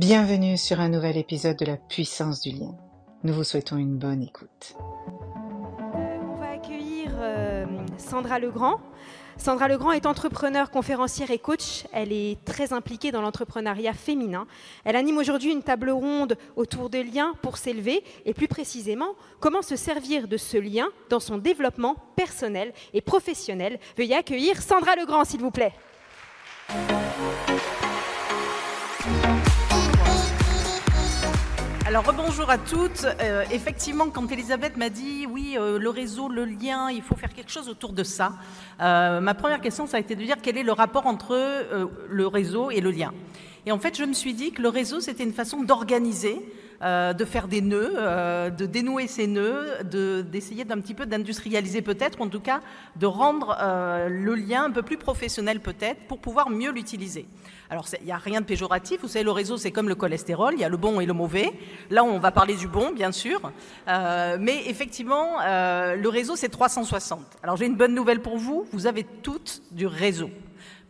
Bienvenue sur un nouvel épisode de la puissance du lien. Nous vous souhaitons une bonne écoute. On va accueillir euh, Sandra Legrand. Sandra Legrand est entrepreneur, conférencière et coach. Elle est très impliquée dans l'entrepreneuriat féminin. Elle anime aujourd'hui une table ronde autour de liens pour s'élever et plus précisément comment se servir de ce lien dans son développement personnel et professionnel. Veuillez accueillir Sandra Legrand, s'il vous plaît. Alors rebonjour à toutes. Euh, effectivement, quand Elisabeth m'a dit oui, euh, le réseau, le lien, il faut faire quelque chose autour de ça, euh, ma première question, ça a été de dire quel est le rapport entre le réseau et le lien. Et en fait, je me suis dit que le réseau, c'était une façon d'organiser euh, de faire des nœuds, euh, de dénouer ces nœuds, d'essayer d'un petit peu d'industrialiser peut-être, en tout cas de rendre euh, le lien un peu plus professionnel peut-être pour pouvoir mieux l'utiliser. Alors il n'y a rien de péjoratif, vous savez le réseau c'est comme le cholestérol, il y a le bon et le mauvais. Là on va parler du bon bien sûr, mais effectivement le réseau c'est 360. Alors j'ai une bonne nouvelle pour vous, vous avez toutes du réseau.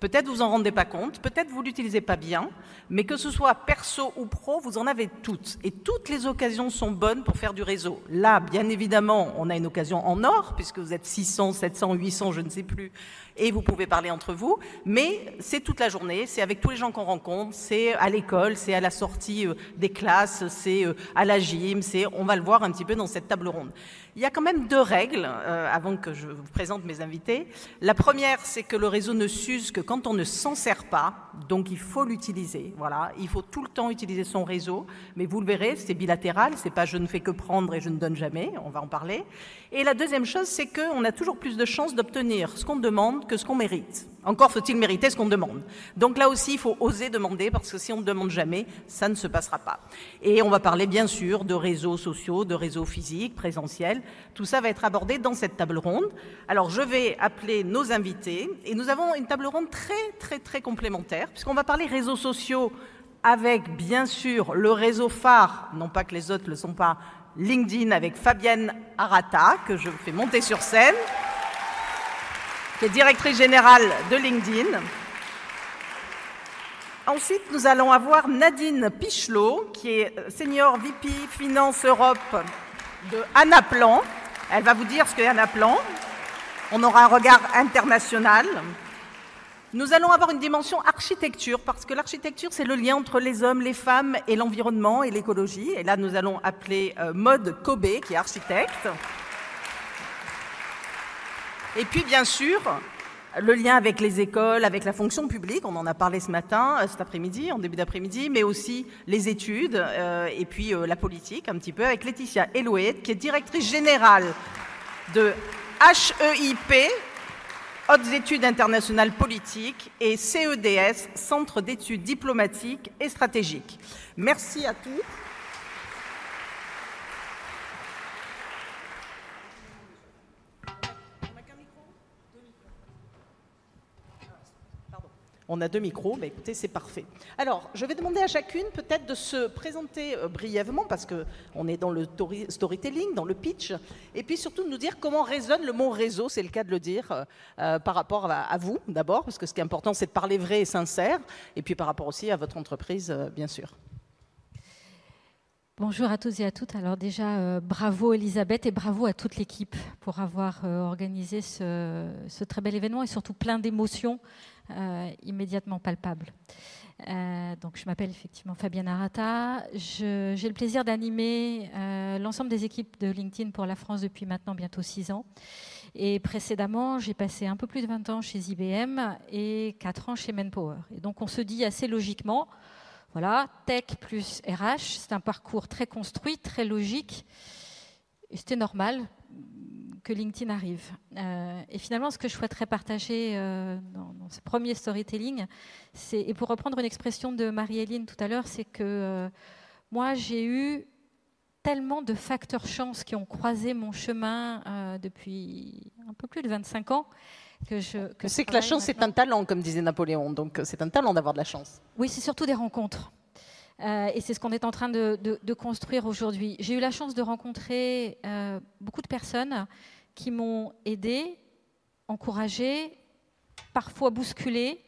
Peut-être vous en rendez pas compte, peut-être vous l'utilisez pas bien, mais que ce soit perso ou pro, vous en avez toutes. Et toutes les occasions sont bonnes pour faire du réseau. Là, bien évidemment, on a une occasion en or, puisque vous êtes 600, 700, 800, je ne sais plus, et vous pouvez parler entre vous, mais c'est toute la journée, c'est avec tous les gens qu'on rencontre, c'est à l'école, c'est à la sortie euh, des classes, c'est euh, à la gym, c'est, on va le voir un petit peu dans cette table ronde. Il y a quand même deux règles, euh, avant que je vous présente mes invités. La première, c'est que le réseau ne s'use que quand on ne s'en sert pas, donc il faut l'utiliser. Voilà, il faut tout le temps utiliser son réseau, mais vous le verrez, c'est bilatéral, c'est pas je ne fais que prendre et je ne donne jamais, on va en parler. Et la deuxième chose, c'est qu'on a toujours plus de chances d'obtenir ce qu'on demande que ce qu'on mérite. Encore faut-il mériter ce qu'on demande. Donc là aussi, il faut oser demander, parce que si on ne demande jamais, ça ne se passera pas. Et on va parler bien sûr de réseaux sociaux, de réseaux physiques, présentiels. Tout ça va être abordé dans cette table ronde. Alors je vais appeler nos invités, et nous avons une table ronde très très très complémentaire, puisqu'on va parler réseaux sociaux avec bien sûr le réseau phare, non pas que les autres ne le sont pas, LinkedIn avec Fabienne Arata, que je fais monter sur scène qui est directrice générale de LinkedIn. Ensuite, nous allons avoir Nadine Pichelot, qui est euh, senior VP Finance Europe de Anaplan. Elle va vous dire ce qu'est Anaplan. On aura un regard international. Nous allons avoir une dimension architecture, parce que l'architecture, c'est le lien entre les hommes, les femmes et l'environnement et l'écologie. Et là, nous allons appeler euh, Maude Kobe, qui est architecte. Et puis, bien sûr, le lien avec les écoles, avec la fonction publique, on en a parlé ce matin, euh, cet après-midi, en début d'après-midi, mais aussi les études euh, et puis euh, la politique un petit peu, avec Laetitia Elouet, qui est directrice générale de HEIP, Hautes études internationales politiques, et CEDS, Centre d'études diplomatiques et stratégiques. Merci à tous. On a deux micros, mais écoutez, c'est parfait. Alors, je vais demander à chacune peut-être de se présenter euh, brièvement, parce qu'on est dans le storytelling, dans le pitch, et puis surtout de nous dire comment résonne le mot réseau, c'est le cas de le dire, euh, euh, par rapport à, vous d'abord, parce que ce qui est important, c'est de parler vrai et sincère, et puis par rapport aussi à votre entreprise, bien sûr. Bonjour à tous et à toutes. Alors déjà, bravo Elisabeth et bravo à toute l'équipe pour avoir organisé ce, très bel événement et surtout plein d'émotions euh, immédiatement palpable. Euh, donc, je m'appelle effectivement Fabienne Arata. J'ai le plaisir d'animer euh, l'ensemble des équipes de LinkedIn pour la France depuis maintenant bientôt six ans. Et précédemment, j'ai passé un peu plus de 20 ans chez IBM et 4 ans chez Manpower. Et donc, on se dit assez logiquement, voilà, tech plus RH, c'est un parcours très construit, très logique. C'était normal que LinkedIn arrive. Euh, et finalement, ce que je souhaiterais partager euh, dans, ce premier storytelling, c'est, et pour reprendre une expression de Marie-Hélène tout à l'heure, c'est que euh, moi, j'ai eu tellement de facteurs chance qui ont croisé mon chemin depuis un peu plus de 25 ans. Que je, que c'est que la chance, c'est un talent, comme disait Napoléon. Donc, c'est un talent d'avoir de la chance. Oui, c'est surtout des rencontres. Et c'est ce qu'on est en train de, construire aujourd'hui. J'ai eu la chance de rencontrer beaucoup de personnes qui m'ont aidé, encouragé, parfois bousculé,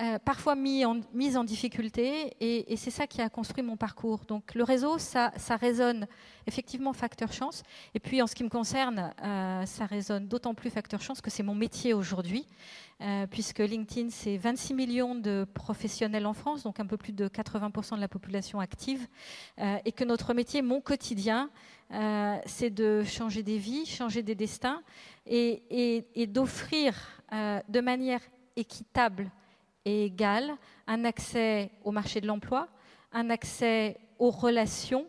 euh, parfois mis en, mise en difficulté, et, c'est ça qui a construit mon parcours. Donc le réseau, ça, résonne effectivement facteur chance, et puis en ce qui me concerne, euh, ça résonne d'autant plus facteur chance que c'est mon métier aujourd'hui, euh, puisque LinkedIn, c'est 26 millions de professionnels en France, donc un peu plus de 80% de la population active, et que notre métier, mon quotidien, c'est de changer des vies, changer des destins, et d'offrir de manière équitable et égal un accès au marché de l'emploi, un accès aux relations,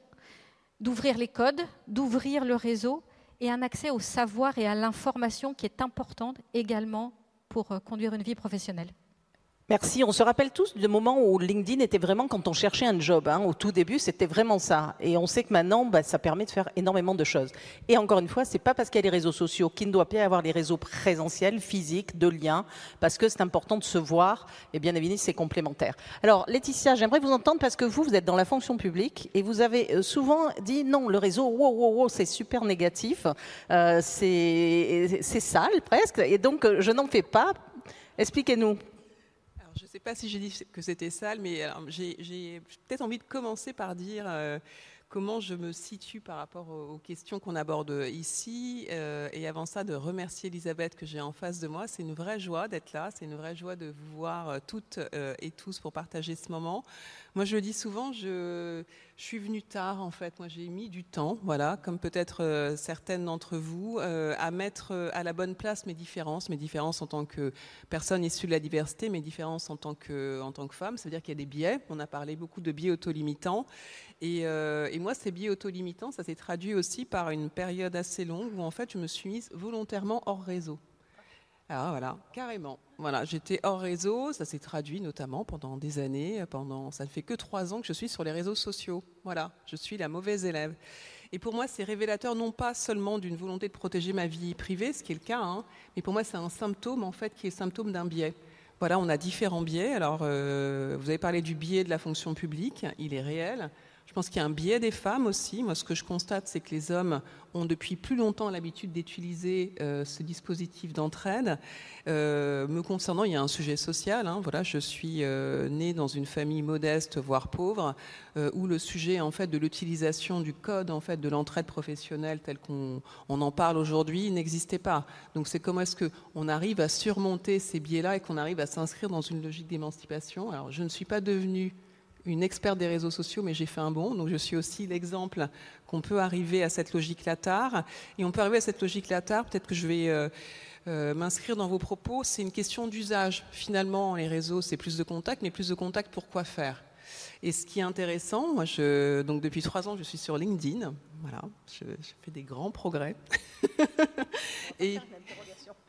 d'ouvrir les codes, d'ouvrir le réseau et un accès au savoir et à l'information qui est importante également pour euh, conduire une vie professionnelle. Merci. On se rappelle tous du moment où LinkedIn était vraiment quand on cherchait un job. Hein. Au tout début, c'était vraiment ça. Et on sait que maintenant, bah, ça permet de faire énormément de choses. Et encore une fois, c'est pas parce qu'il y a les réseaux sociaux qu'il ne doit pas y avoir les réseaux présentiels, physiques, de liens, parce que c'est important de se voir. Et bien évidemment, c'est complémentaire. Alors, Laetitia, j'aimerais vous entendre parce que vous, vous êtes dans la fonction publique et vous avez euh, souvent dit non, le réseau, wow, wow, wow, c'est super négatif, euh, c'est sale presque. Et donc, euh, je n'en fais pas. Expliquez-nous. Je ne sais pas si j'ai dit que c'était sale, mais j'ai peut-être envie de commencer par dire euh, comment je me situe par rapport aux, questions qu'on aborde ici. Euh, et avant ça, de remercier Elisabeth que j'ai en face de moi. C'est une vraie joie d'être là. C'est une vraie joie de vous voir euh, toutes et tous pour partager ce moment. Moi, je le dis souvent, je, suis venue tard, en fait. Moi, j'ai mis du temps, voilà, comme peut-être euh, certaines d'entre vous, euh, à mettre euh, à la bonne place mes différences, mes différences en tant que personne issue de la diversité, mes différences en tant que, en tant que femme. Ça veut dire qu'il y a des biais. On a parlé beaucoup de biais autolimitants. Et, et moi, ces biais autolimitants, ça s'est traduit aussi par une période assez longue où, en fait, je me suis mise volontairement hors réseau. Ah voilà, carrément. Voilà, j'étais hors réseau, ça s'est traduit notamment pendant des années, pendant ça ne fait que trois ans que je suis sur les réseaux sociaux. Voilà, je suis la mauvaise élève. Et pour moi, c'est révélateur non pas seulement d'une volonté de protéger ma vie privée, ce qui est le cas, hein, mais pour moi, c'est un symptôme en fait qui est symptôme d'un biais. Voilà, on a différents biais. Alors, euh, vous avez parlé du biais de la fonction publique, il est réel. Je pense qu'il y a un biais des femmes aussi. Moi, ce que je constate, c'est que les hommes ont depuis plus longtemps l'habitude d'utiliser euh, ce dispositif d'entraide. Euh, me concernant, il y a un sujet social. Hein. Voilà, je suis euh, née dans une famille modeste, voire pauvre, où le sujet en fait de l'utilisation du code en fait de l'entraide professionnelle tel qu'on en parle aujourd'hui n'existait pas. Donc, c'est comment est-ce que on arrive à surmonter ces biais-là et qu'on arrive à s'inscrire dans une logique d'émancipation? Alors, je ne suis pas devenue une experte des réseaux sociaux, mais j'ai fait un bon. Donc je suis aussi l'exemple qu'on peut arriver à cette logique-là tard. Et on peut arriver à cette logique-là tard. Peut-être que je vais euh, euh, m'inscrire dans vos propos. C'est une question d'usage. Finalement, les réseaux, c'est plus de contacts, mais plus de contacts pour quoi faire? Et ce qui est intéressant, moi, je, donc depuis trois ans, je suis sur LinkedIn. Voilà, je, je fais des grands progrès. et,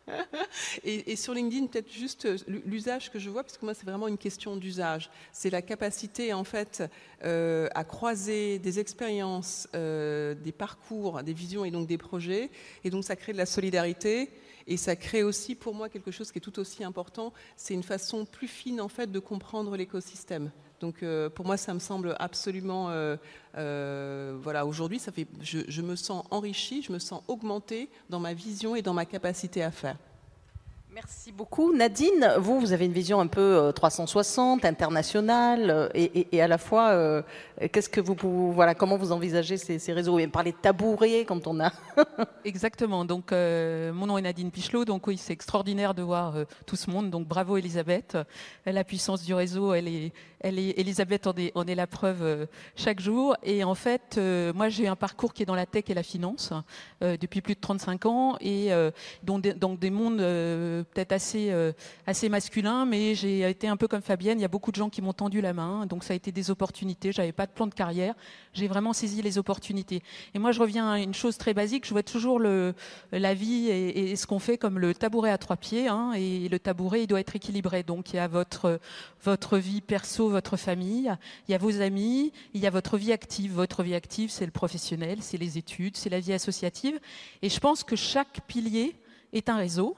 et, sur LinkedIn, peut-être juste euh, l'usage que je vois, parce que moi, c'est vraiment une question d'usage. C'est la capacité, en fait, euh, à croiser des expériences, euh, des parcours, des visions et donc des projets. Et donc, ça crée de la solidarité. Et ça crée aussi, pour moi, quelque chose qui est tout aussi important. C'est une façon plus fine, en fait, de comprendre l'écosystème. Donc pour moi, ça me semble absolument, voilà, aujourd'hui, ça fait, je, je, me sens enrichi, je me sens augmenté dans ma vision et dans ma capacité à faire. Merci beaucoup. Nadine, vous, vous avez une vision un peu 360, euh, internationale, euh, et, à la fois, euh, qu'est-ce que vous, voilà, comment vous envisagez ces, réseaux? Et parler de tabouret quand on a. Exactement. Donc, mon nom est Nadine Pichelot. Donc, oui, c'est extraordinaire de voir tout ce monde. Donc, bravo, Elisabeth. La puissance du réseau, elle est, elle est, Elisabeth en est, est la preuve chaque jour. Et en fait, moi, j'ai un parcours qui est dans la tech et la finance depuis plus de 35 ans, et dans des mondes peut-être assez, euh, assez masculin, mais j'ai été un peu comme Fabienne. Il y a beaucoup de gens qui m'ont tendu la main, donc ça a été des opportunités. J'avais pas de plan de carrière. J'ai vraiment saisi les opportunités. Et moi, je reviens à une chose très basique. Je vois toujours la vie et, ce qu'on fait comme le tabouret à trois pieds. Hein, et le tabouret, il doit être équilibré. Donc, il y a votre vie perso, votre famille, il y a vos amis, il y a votre vie active. Votre vie active, c'est le professionnel, c'est les études, c'est la vie associative. Et je pense que chaque pilier est un réseau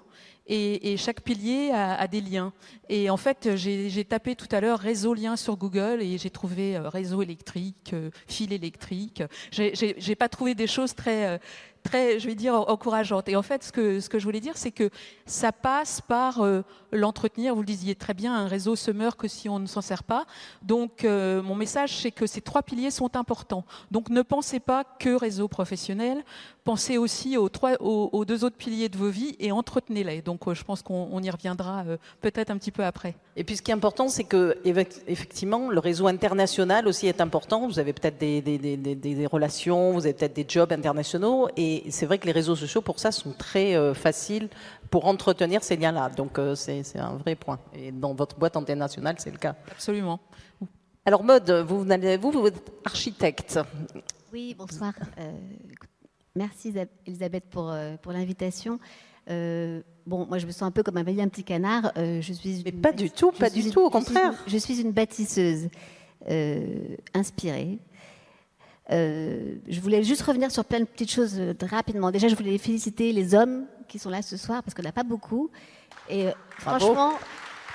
et, chaque pilier a, des liens. Et en fait, j'ai tapé tout à l'heure réseau lien sur Google et j'ai trouvé euh, réseau électrique, euh, fil électrique. J'ai pas trouvé des choses très, euh, très, je vais dire, encourageante. Et en fait, ce que, ce que je voulais dire, c'est que ça passe par l'entretenir. Vous le disiez très bien, un réseau se meurt que si on ne s'en sert pas. Donc, mon message, c'est que ces trois piliers sont importants. Donc, ne pensez pas que réseau professionnel. Pensez aussi aux, trois, aux, deux autres piliers de vos vies et entretenez-les. Donc, euh, je pense qu'on y reviendra peut-être un petit peu après. Et puis, ce qui est important, c'est que effectivement, le réseau international aussi est important. Vous avez peut-être des, des, des, des relations, vous avez peut-être des jobs internationaux. Et c'est vrai que les réseaux sociaux, pour ça, sont très euh, faciles pour entretenir ces liens-là. Donc euh, c'est un vrai point. Et dans votre boîte internationale, c'est le cas. Absolument. Alors Mode, vous, vous, vous êtes architecte. Oui, bonsoir. Euh, merci Elisabeth pour, pour l'invitation. Bon, moi je me sens un peu comme un un petit canard. je suis Mais pas du tout, pas du tout, au contraire. je suis une bâtisseuse inspirée, euh, je voulais juste revenir sur plein de petites choses euh, rapidement. Déjà, je voulais féliciter les hommes qui sont là ce soir parce qu'on n'a pas beaucoup. Et euh, franchement,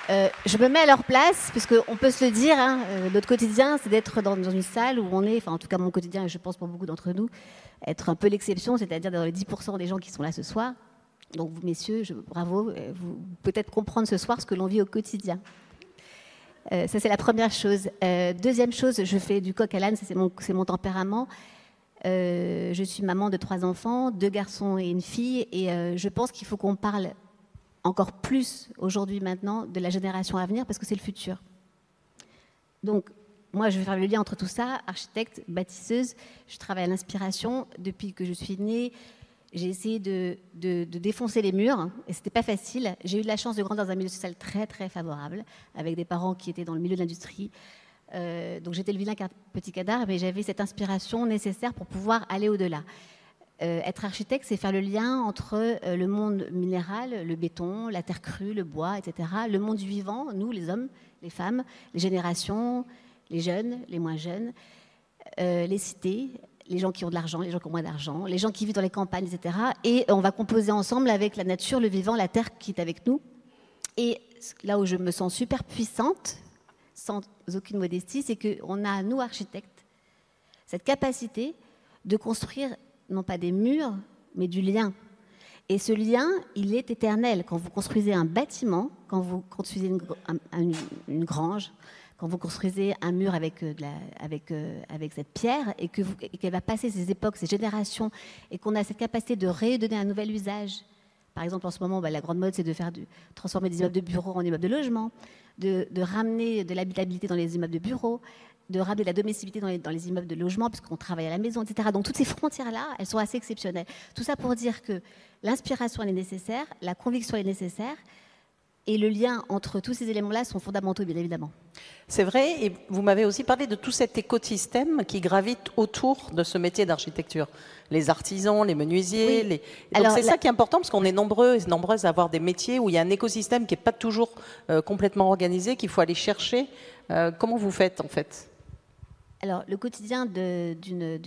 je me mets à leur place, puisqu'on peut se le dire, hein, notre quotidien, c'est d'être dans, une salle où on est, enfin en tout cas mon quotidien, je pense pour beaucoup d'entre nous, être un peu l'exception, c'est-à-dire dans les 10% des gens qui sont là ce soir. Donc vous, messieurs, je, bravo, vous peut-être comprendre ce soir ce que l'on vit au quotidien. Euh, ça, c'est la première chose. Euh, deuxième chose, je fais du coq à l'âne, c'est mon, tempérament. Euh, je suis maman de trois enfants, deux garçons et une fille, et je pense qu'il faut qu'on parle encore plus aujourd'hui maintenant de la génération à venir parce que c'est le futur. Donc, moi, je vais faire le lien entre tout ça, architecte, bâtisseuse, je travaille à l'inspiration depuis que je suis née. J'ai essayé de, défoncer les murs hein, et c'était pas facile. J'ai eu la chance de grandir dans un milieu social très très favorable avec des parents qui étaient dans le milieu de l'industrie. Euh, donc j'étais le vilain petit cadavre, mais j'avais cette inspiration nécessaire pour pouvoir aller au-delà. Euh, être architecte, c'est faire le lien entre euh, le monde minéral, le béton, la terre crue, le bois, etc., le monde vivant, nous, les hommes, les femmes, les générations, les jeunes, les moins jeunes, les cités, les gens qui ont de l'argent, les gens qui ont moins d'argent, les gens qui vivent dans les campagnes, etc. Et on va composer ensemble avec la nature, le vivant, la terre qui est avec nous. Et là où je me sens super puissante, sans aucune modestie, c'est qu'on a, nous, architectes, cette capacité de construire non pas des murs, mais du lien. Et ce lien, il est éternel. Quand vous construisez un bâtiment, quand vous construisez une, une grange, quand vous construisez un mur avec, euh, euh, cette pierre et qu'elle va passer ces époques, ces générations, et qu'on a cette capacité de redonner un nouvel usage. Par exemple, en ce moment, bah, la grande mode, c'est de faire transformer des immeubles de bureaux en immeubles de logement, de, ramener de l'habitabilité dans les immeubles de bureaux, de ramener de la domesticité dans les, dans les immeubles de logement, puisqu'on travaille à la maison, etc. Donc toutes ces frontières-là, elles sont assez exceptionnelles. Tout ça pour dire que l'inspiration est nécessaire, la conviction est nécessaire, et le lien entre tous ces éléments-là sont fondamentaux, bien évidemment. C'est vrai, et vous m'avez aussi parlé de tout cet écosystème qui gravite autour de ce métier d'architecture. Les artisans, les menuisiers. Les... Donc c'est ça qui est important parce qu'on est nombreux et nombreuses à avoir des métiers où il y a un écosystème qui n'est pas toujours euh, complètement organisé, qu'il faut aller chercher. Euh, comment vous faites en fait? Alors, le quotidien d'une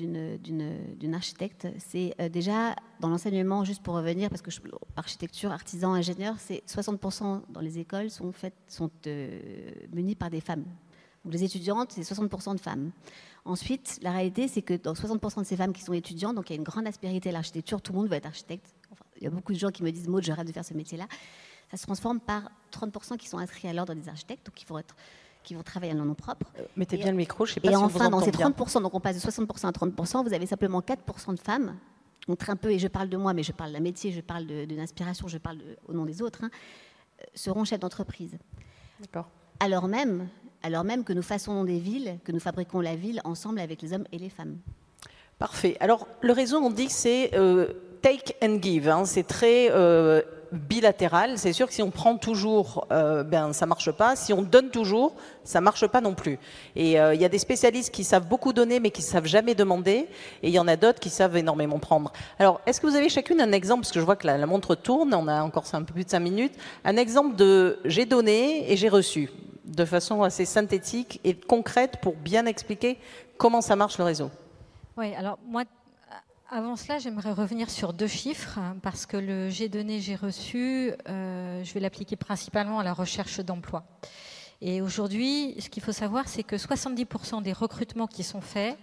architecte, c'est euh, déjà dans l'enseignement, juste pour revenir, parce que je, architecture, artisan, ingénieur, c'est 60% dans les écoles sont, faites, euh, munis par des femmes. Donc, les étudiantes, c'est 60% de femmes. Ensuite, la réalité, c'est que dans 60% de ces femmes qui sont étudiantes, donc il y a une grande aspérité à l'architecture, tout le monde veut être architecte. il y a beaucoup de gens qui me disent, Maud, je de faire ce métier-là. Ça se transforme par 30% qui sont inscrits à l'ordre des architectes, donc il faut être qui vont travailler en nom propre. Euh, mettez bien le micro, je sais pas et si enfin, on dans ces 30%, donc on passe de 60% à 30%, vous avez simplement 4% de femmes, entre un peu, et je parle de moi, mais je parle d'un métier, je parle d'une inspiration, je parle au nom des autres, hein, euh, seront chefs d'entreprise. D'accord. Alors même, alors même que nous façonnons des villes, que nous fabriquons la ville ensemble avec les hommes et les femmes. Parfait. Alors, le réseau, on dit que c'est euh, take and give. Hein. c'est très bilatéral. C'est sûr que si on prend toujours, euh, ben ça marche pas. Si on donne toujours, ça marche pas non plus. Et euh, il y a des spécialistes qui savent beaucoup donner, mais qui savent jamais demander. Et il y en a d'autres qui savent énormément prendre. Alors, est-ce que vous avez chacune un exemple, parce que je vois que la, montre tourne, on a encore un peu plus de cinq minutes, un exemple de j'ai donné et j'ai reçu, de façon assez synthétique et concrète pour bien expliquer comment ça marche le réseau? Oui, alors moi, avant cela, j'aimerais revenir sur deux chiffres, hein, parce que le j'ai donné, j'ai reçu, euh, je vais l'appliquer principalement à la recherche d'emploi. Et aujourd'hui, ce qu'il faut savoir, c'est que 70% des recrutements qui sont faits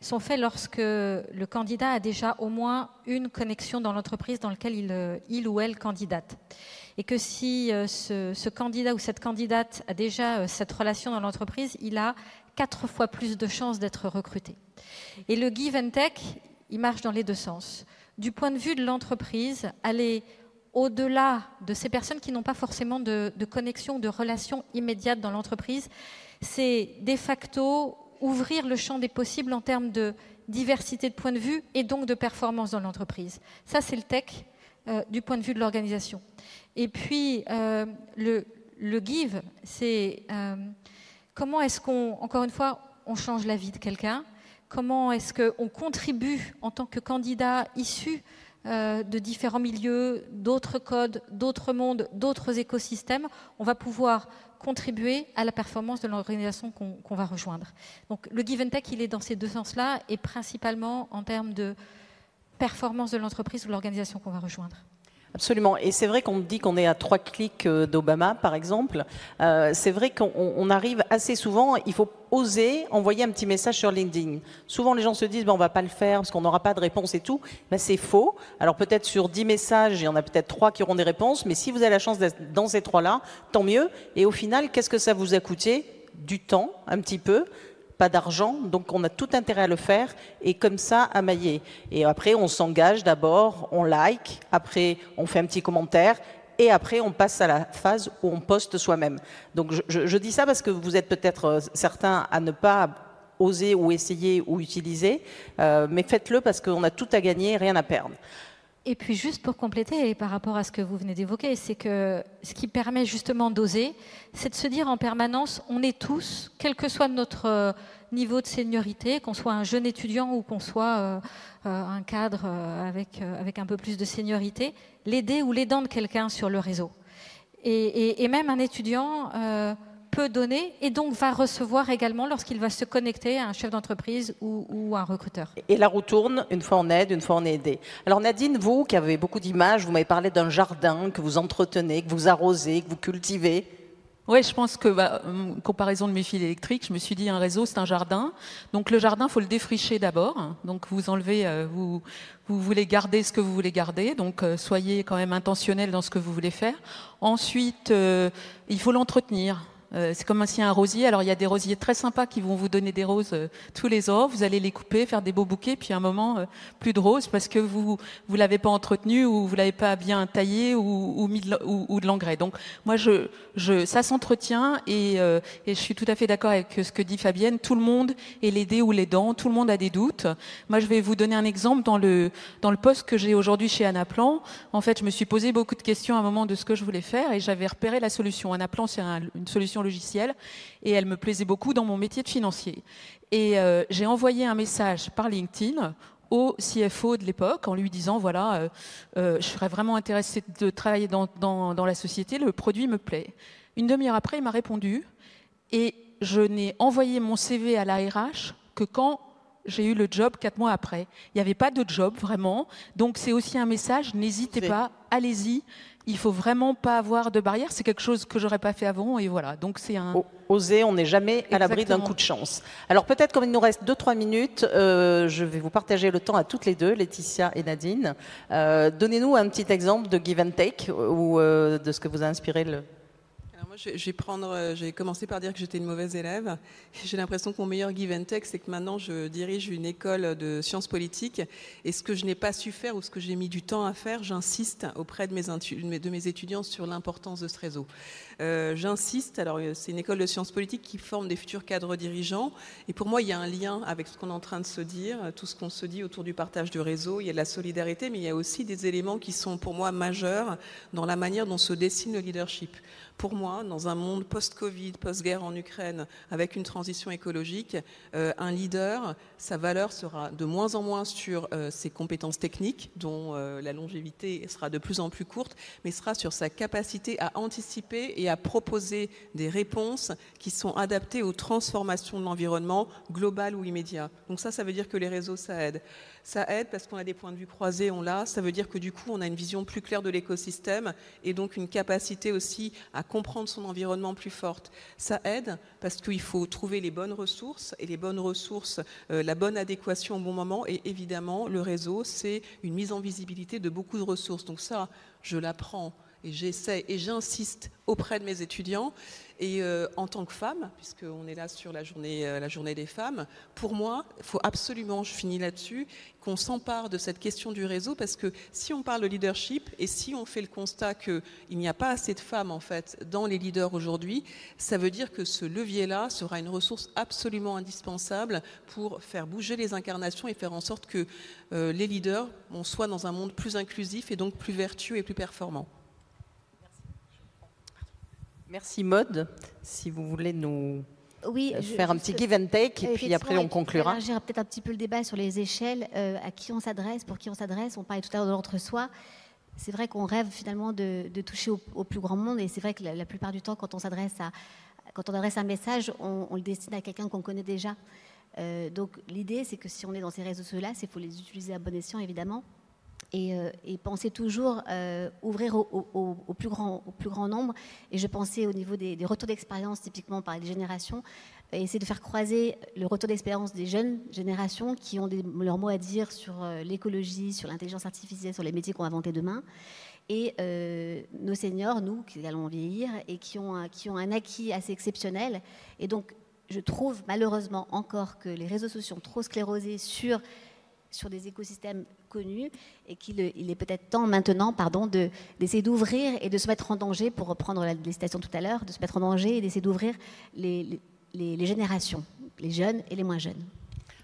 sont faits lorsque le candidat a déjà au moins une connexion dans l'entreprise dans laquelle il, il, ou elle candidate. Et que si euh, ce, candidat ou cette candidate a déjà euh, cette relation dans l'entreprise, il a quatre fois plus de chances d'être recruté. Et le give and il marche dans les deux sens. Du point de vue de l'entreprise, aller au-delà de ces personnes qui n'ont pas forcément de, de connexion, de relation immédiate dans l'entreprise, c'est de facto ouvrir le champ des possibles en termes de diversité de points de vue et donc de performance dans l'entreprise. Ça, c'est le tech euh, du point de vue de l'organisation. Et puis, euh, le, give, c'est euh, comment est-ce qu'on, encore une fois, on change la vie de quelqu'un? Comment est-ce qu'on contribue en tant que candidat issu euh, de différents milieux, d'autres codes, d'autres mondes, d'autres écosystèmes, on va pouvoir contribuer à la performance de l'organisation qu'on va rejoindre. Donc le give and take, il est dans ces deux sens-là, et principalement en termes de performance de l'entreprise ou de l'organisation qu'on va rejoindre. Absolument. Et c'est vrai qu'on dit qu'on est à trois clics euh, d'Obama, par exemple. Euh, c'est vrai qu'on arrive assez souvent, il faut oser envoyer un petit message sur LinkedIn. Souvent, les gens se disent, ben, on va pas le faire parce qu'on n'aura pas de réponse et tout. Ben, c'est faux. Alors peut-être sur 10 messages, il y en a peut-être trois qui auront des réponses, mais si vous avez la chance d'être dans ces trois-là, tant mieux. Et au final, qu'est-ce que ça vous a coûté? Du temps, un petit peu pas d'argent, donc on a tout intérêt à le faire et comme ça à mailler. Et après, on s'engage d'abord, on like, après on fait un petit commentaire et après on passe à la phase où on poste soi-même. Donc je, je, dis ça parce que vous êtes peut-être euh, certains à ne pas oser ou essayer ou utiliser, euh, mais faites-le parce qu'on a tout à gagner, rien à perdre. Et puis juste pour compléter par rapport à ce que vous venez d'évoquer, c'est que ce qui permet justement d'oser, c'est de se dire en permanence, on est tous, quel que soit notre euh, niveau de seniorité, qu'on soit un jeune étudiant ou qu'on soit euh, euh, un cadre avec, avec un peu plus de seniorité, l'aider ou l'aidant de quelqu'un sur le réseau. Et, et, et même un étudiant peut donner et donc va recevoir également lorsqu'il va se connecter à un chef d'entreprise ou, ou, un recruteur. Et la roue tourne, une fois on aide, une fois on est aidé. Alors Nadine, vous qui avez beaucoup d'images, vous m'avez parlé d'un jardin que vous entretenez, que vous arrosez, que vous cultivez. Oui, je pense que, bah, comparaison de mes fils électriques, je me suis dit un réseau, c'est un jardin. Donc le jardin, faut le défricher d'abord. Donc vous enlevez, euh, vous, vous voulez garder ce que vous voulez garder. Donc euh, soyez quand même intentionnel dans ce que vous voulez faire. Ensuite, euh, il faut l'entretenir. Euh, c'est comme si un rosier. Alors il y a des rosiers très sympas qui vont vous donner des roses euh, tous les ans. Vous allez les couper, faire des beaux bouquets, puis à un moment euh, plus de roses parce que vous vous l'avez pas entretenu ou vous l'avez pas bien taillé ou, mis de, ou, de l'engrais. Donc moi je, je ça s'entretient et, je suis tout à fait d'accord avec ce que dit Fabienne. Tout le monde est l'aidé ou l'aidant. Tout le monde a des doutes. Moi je vais vous donner un exemple dans le dans le poste que j'ai aujourd'hui chez Anaplan. En fait je me suis posé beaucoup de questions à un moment de ce que je voulais faire et j'avais repéré la solution. Anaplan c'est un, une solution logiciel et elle me plaisait beaucoup dans mon métier de financier. Et euh, j'ai envoyé un message par LinkedIn au CFO de l'époque en lui disant voilà, euh, euh, je serais vraiment intéressé de travailler dans, dans, dans, la société, le produit me plaît. Une demi-heure après, il m'a répondu et je n'ai envoyé mon CV à la RH que quand j'ai eu le job quatre mois après. Il n'y avait pas de job vraiment, donc c'est aussi un message n'hésitez pas, allez-y il faut vraiment pas avoir de barrière. C'est quelque chose que j'aurais pas fait avant et voilà. Donc c'est un oser. On n'est jamais à l'abri d'un coup de chance. Alors peut-être comme il nous reste 2-3 minutes, euh, je vais vous partager le temps à toutes les deux, Laetitia et Nadine. Euh, Donnez-nous un petit exemple de give and take ou euh, de ce que vous a inspiré le, prendre, euh, j'ai commencé par dire que j'étais une mauvaise élève. J'ai l'impression que mon meilleur give and take, c'est que maintenant je dirige une école de sciences politiques et ce que je n'ai pas su faire ou ce que j'ai mis du temps à faire, j'insiste auprès de mes, de mes étudiants sur l'importance de ce réseau. Euh, j'insiste, alors euh, c'est une école de sciences politiques qui forme des futurs cadres dirigeants et pour moi il y a un lien avec ce qu'on est en train de se dire, tout ce qu'on se dit autour du partage du réseau, il y a de la solidarité mais il y a aussi des éléments qui sont pour moi majeurs dans la manière dont se dessine le leadership. Pour moi, dans un monde post-Covid, post-guerre en Ukraine, avec une transition écologique, euh, un leader, sa valeur sera de moins en moins sur euh, ses compétences techniques, dont euh, la longévité sera de plus en plus courte, mais sera sur sa capacité à anticiper et à proposer des réponses qui sont adaptées aux transformations de l'environnement global ou immédiat. Donc ça, ça veut dire que les réseaux, ça aide. Ça aide parce qu'on a des points de vue croisés, on l'a. Ça veut dire que du coup, on a une vision plus claire de l'écosystème et donc une capacité aussi à comprendre son environnement plus forte. Ça aide parce qu'il faut trouver les bonnes ressources et les bonnes ressources, euh, la bonne adéquation au bon moment. Et évidemment, le réseau, c'est une mise en visibilité de beaucoup de ressources. Donc ça, je l'apprends et j'essaie et j'insiste auprès de mes étudiants. Et euh, en tant que femme, puisqu'on est là sur la journée, euh, la journée des femmes, pour moi, il faut absolument, je finis là-dessus, qu'on s'empare de cette question du réseau, parce que si on parle de leadership et si on fait le constat qu'il n'y a pas assez de femmes en fait dans les leaders aujourd'hui, ça veut dire que ce levier-là sera une ressource absolument indispensable pour faire bouger les incarnations et faire en sorte que euh, les leaders on soit dans un monde plus inclusif et donc plus vertueux et plus performant. Merci Mode. Si vous voulez nous oui, faire un petit give and take et puis après on conclura. J'ai peut-être un petit peu le débat sur les échelles, euh, à qui on s'adresse, pour qui on s'adresse. On parlait tout à l'heure de l'entre-soi. C'est vrai qu'on rêve finalement de, toucher au, plus grand monde et c'est vrai que la, plupart du temps, quand on s'adresse à, quand on adresse un message, on, le destine à quelqu'un qu'on connaît déjà. Euh, donc l'idée, c'est que si on est dans ces réseaux sociaux-là, c'est faut les utiliser à bon escient évidemment. Euh, et, penser toujours euh, ouvrir au, plus grand, au plus grand nombre. Et je pensais au niveau des, retours d'expérience, typiquement par les générations, essayer de faire croiser le retour d'expérience des jeunes générations qui ont des, leurs mots à dire sur euh, l'écologie, sur l'intelligence artificielle, sur les métiers qu'on va inventer demain. Et nos seniors, nous, qui allons vieillir et qui ont, qui ont un acquis assez exceptionnel. Et donc, je trouve malheureusement encore que les réseaux sociaux sont trop sclérosés sur sur des écosystèmes connus et qu'il il est peut-être temps maintenant pardon, d'essayer d'ouvrir et de se mettre en danger, pour reprendre la législation tout à l'heure, de se mettre en danger et d'essayer d'ouvrir les, les, générations, les jeunes et les moins jeunes.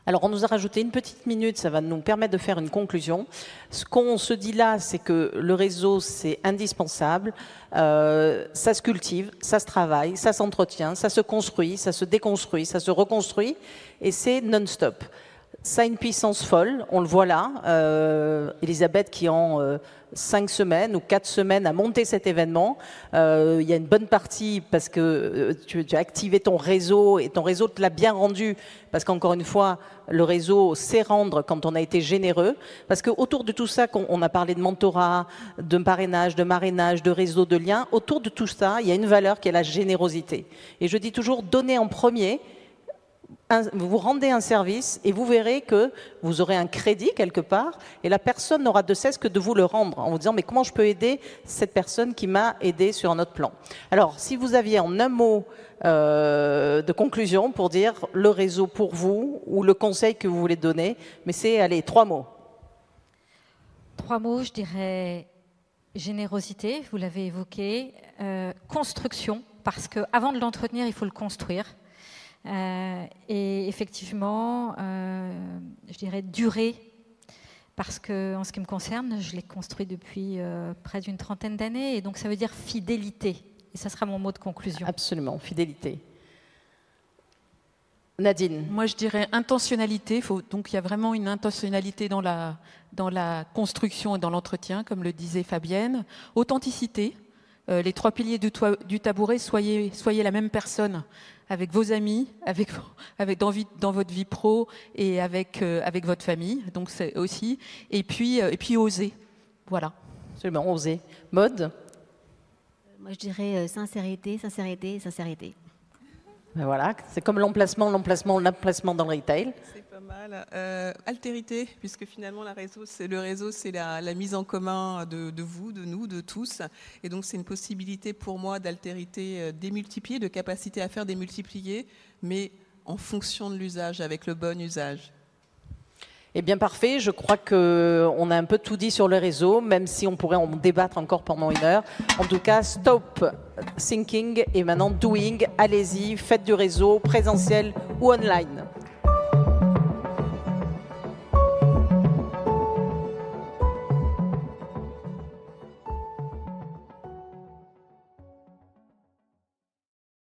Alors, on nous a rajouté une petite minute, ça va nous permettre de faire une conclusion. Ce qu'on se dit là, c'est que le réseau, c'est indispensable. Euh, ça se cultive, ça se travaille, ça s'entretient, ça se construit, ça se déconstruit, ça se reconstruit, et c'est non-stop. Ça a une puissance folle, on le voit là. Euh, Elisabeth qui en euh, cinq semaines ou quatre semaines a monté cet événement. Euh, il y a une bonne partie parce que tu, as activé ton réseau et ton réseau te l'a bien rendu parce qu'encore une fois, le réseau sait rendre quand on a été généreux. Parce qu'autour de tout ça, on a parlé de mentorat, de parrainage, de marrainage, de réseau de liens, autour de tout ça, il y a une valeur qui est la générosité. Et je dis toujours, donner en premier vous vous rendez un service et vous verrez que vous aurez un crédit quelque part et la personne n'aura de cesse que de vous le rendre en vous disant mais comment je peux aider cette personne qui m'a aidé sur un autre plan? Alors si vous aviez en un mot euh, de conclusion pour dire le réseau pour vous ou le conseil que vous voulez donner, mais c'est allez trois mots. Trois mots, je dirais générosité, vous l'avez évoqué, euh, construction parce qu'avant de l'entretenir, il faut le construire. Euh, et effectivement, euh, je dirais durer, parce que en ce qui me concerne, je l'ai construit depuis euh, près d'une trentaine d'années, et donc ça veut dire fidélité. Et ça sera mon mot de conclusion. Absolument, fidélité. Nadine Moi, je dirais intentionnalité. Faut, donc, il y a vraiment une intentionnalité dans la, dans la construction et dans l'entretien, comme le disait Fabienne. Authenticité. Les trois piliers du, du tabouret, soyez, soyez la même personne avec vos amis, avec, avec dans, dans votre vie pro et avec, euh, avec votre famille. Donc c'est aussi. Et puis, euh, et puis oser. Voilà. Absolument, oser. Mode Moi je dirais euh, sincérité, sincérité, sincérité. Ben voilà, c'est comme l'emplacement, l'emplacement, l'emplacement dans le retail. C'est pas mal. Euh, altérité, puisque finalement la réseau, c'est le réseau, c'est la, mise en commun de, vous, de nous, de tous, et donc c'est une possibilité pour moi d'altérité euh, démultipliée, de capacité à faire démultiplier, mais en fonction de l'usage, avec le bon usage. Eh bien parfait, je crois qu'on a un peu tout dit sur le réseau, même si on pourrait en débattre encore pendant une heure. En tout cas, stop thinking et maintenant doing, allez-y, faites du réseau présentiel ou online.